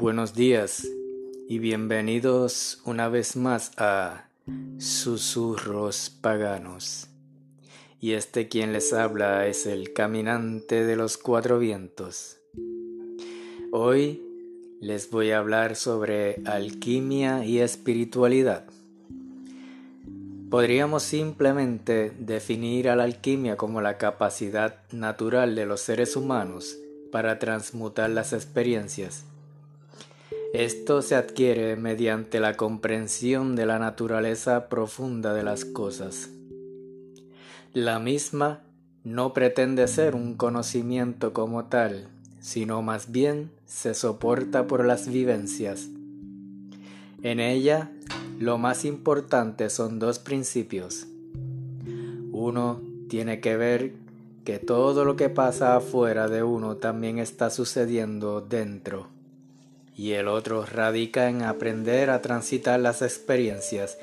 Buenos días y bienvenidos una vez más a Susurros Paganos. Y este quien les habla es el caminante de los cuatro vientos. Hoy les voy a hablar sobre alquimia y espiritualidad. Podríamos simplemente definir a la alquimia como la capacidad natural de los seres humanos para transmutar las experiencias. Esto se adquiere mediante la comprensión de la naturaleza profunda de las cosas. La misma no pretende ser un conocimiento como tal, sino más bien se soporta por las vivencias. En ella, lo más importante son dos principios. Uno tiene que ver que todo lo que pasa afuera de uno también está sucediendo dentro. Y el otro radica en aprender a transitar las experiencias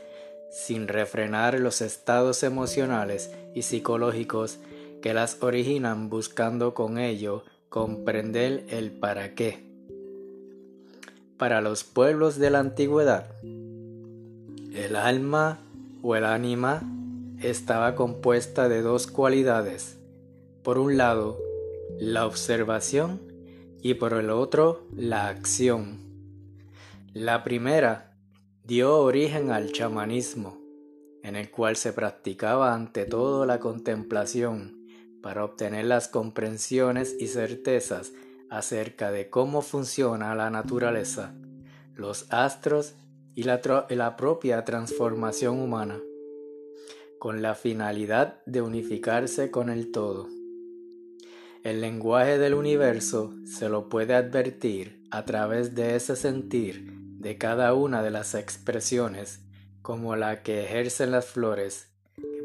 sin refrenar los estados emocionales y psicológicos que las originan buscando con ello comprender el para qué. Para los pueblos de la antigüedad, el alma o el ánima estaba compuesta de dos cualidades. Por un lado, la observación y por el otro, la acción. La primera dio origen al chamanismo, en el cual se practicaba ante todo la contemplación para obtener las comprensiones y certezas acerca de cómo funciona la naturaleza, los astros y la, propia transformación humana, con la finalidad de unificarse con el todo. El lenguaje del universo se lo puede advertir a través de ese sentir de cada una de las expresiones, como la que ejercen las flores,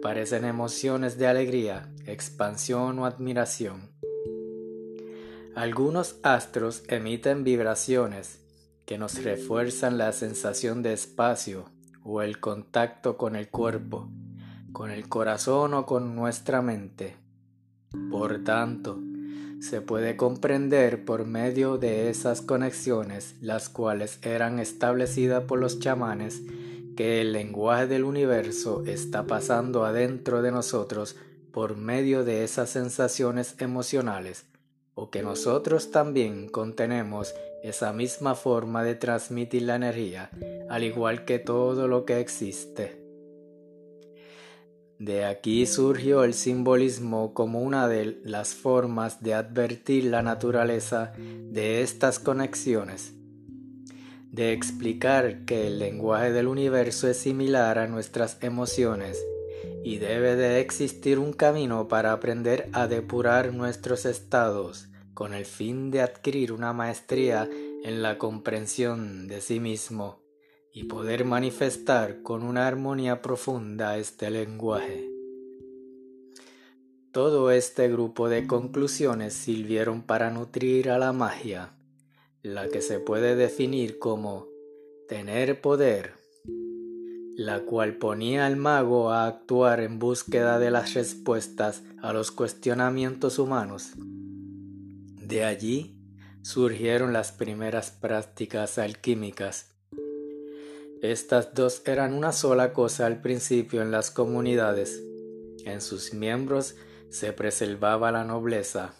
parecen emociones de alegría, expansión o admiración. Algunos astros emiten vibraciones que nos refuerzan la sensación de espacio o el contacto con el cuerpo, con el corazón o con nuestra mente. Por tanto, se puede comprender por medio de esas conexiones, las cuales eran establecidas por los chamanes que el lenguaje del universo está pasando adentro de nosotros por medio de esas sensaciones emocionales, o que nosotros también contenemos esa misma forma de transmitir la energía, al igual que todo lo que existe. De aquí surgió el simbolismo como una de las formas de advertir la naturaleza de estas conexiones. De explicar que el lenguaje del universo es similar a nuestras emociones y debe de existir un camino para aprender a depurar nuestros estados con el fin de adquirir una maestría en la comprensión de sí mismo y poder manifestar con una armonía profunda este lenguaje. Todo este grupo de conclusiones sirvieron para nutrir a la magia la que se puede definir como tener poder, la cual ponía al mago a actuar en búsqueda de las respuestas a los cuestionamientos humanos. De allí surgieron las primeras prácticas alquímicas. Estas dos eran una sola cosa al principio en las comunidades. En sus miembros se preservaba la nobleza,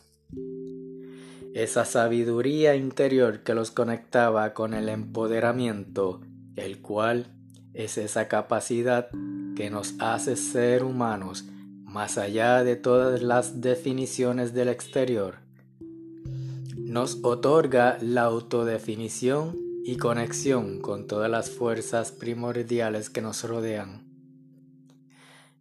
esa sabiduría interior que los conectaba con el empoderamiento, el cual es esa capacidad que nos hace ser humanos más allá de todas las definiciones del exterior. Nos otorga la autodefinición y conexión con todas las fuerzas primordiales que nos rodean.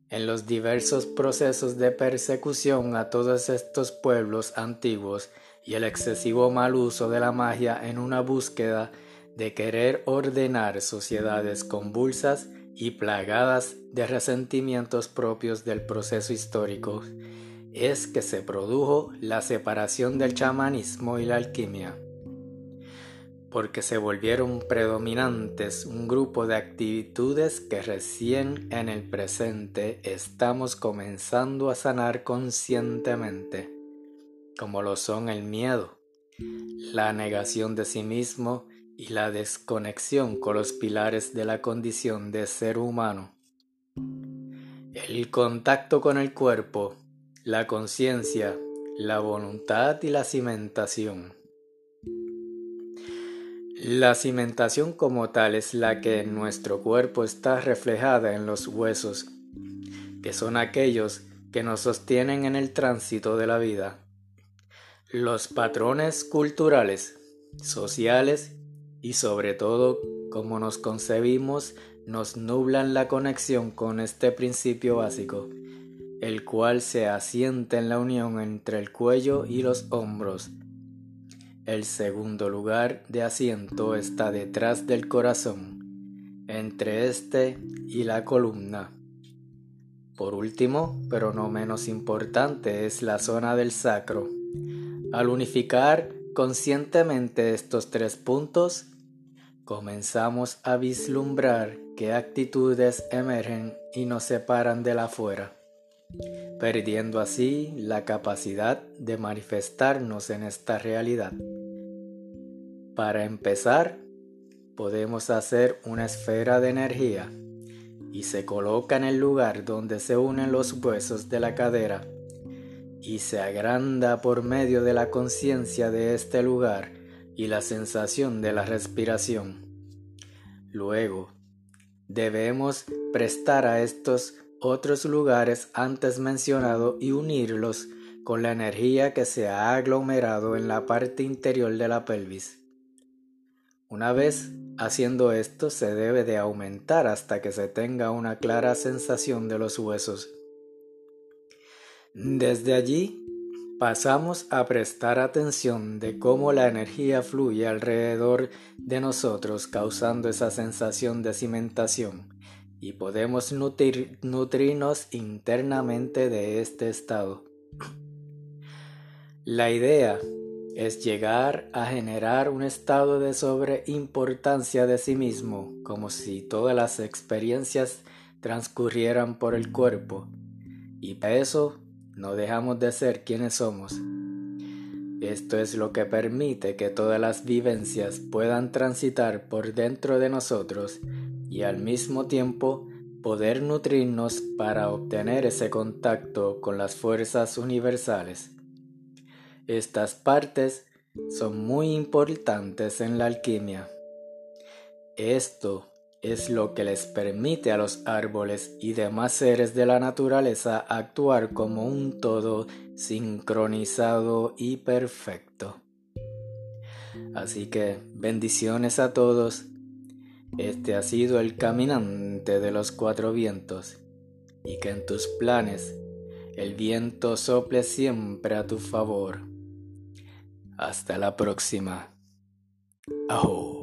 En los diversos procesos de persecución a todos estos pueblos antiguos y el excesivo mal uso de la magia en una búsqueda de querer ordenar sociedades convulsas y plagadas de resentimientos propios del proceso histórico, es que se produjo la separación del chamanismo y la alquimia, porque se volvieron predominantes un grupo de actitudes que recién en el presente estamos comenzando a sanar conscientemente como lo son el miedo, la negación de sí mismo y la desconexión con los pilares de la condición de ser humano. El contacto con el cuerpo, la conciencia, la voluntad y la cimentación. La cimentación como tal es la que en nuestro cuerpo está reflejada en los huesos, que son aquellos que nos sostienen en el tránsito de la vida. Los patrones culturales, sociales y sobre todo cómo nos concebimos nos nublan la conexión con este principio básico, el cual se asienta en la unión entre el cuello y los hombros, el segundo lugar de asiento está detrás del corazón, entre este y la columna. Por último, pero no menos importante, es la zona del sacro. Al unificar conscientemente estos tres puntos, comenzamos a vislumbrar qué actitudes emergen y nos separan de la fuera, perdiendo así la capacidad de manifestarnos en esta realidad. Para empezar, podemos hacer una esfera de energía y se coloca en el lugar donde se unen los huesos de la cadera y se agranda por medio de la conciencia de este lugar y la sensación de la respiración. Luego, debemos prestar a estos otros lugares antes mencionados y unirlos con la energía que se ha aglomerado en la parte interior de la pelvis. Una vez haciendo esto se debe de aumentar hasta que se tenga una clara sensación de los huesos. Desde allí pasamos a prestar atención de cómo la energía fluye alrededor de nosotros causando esa sensación de cimentación y podemos nutrirnos internamente de este estado. La idea es llegar a generar un estado de sobreimportancia de sí mismo, como si todas las experiencias transcurrieran por el cuerpo, y para eso no dejamos de ser quienes somos. Esto es lo que permite que todas las vivencias puedan transitar por dentro de nosotros y al mismo tiempo poder nutrirnos para obtener ese contacto con las fuerzas universales. Estas partes son muy importantes en la alquimia. Esto es lo que les permite a los árboles y demás seres de la naturaleza actuar como un todo sincronizado y perfecto. Así que bendiciones a todos. Este ha sido el caminante de los cuatro vientos y que en tus planes el viento sople siempre a tu favor. Hasta la próxima. Ajo.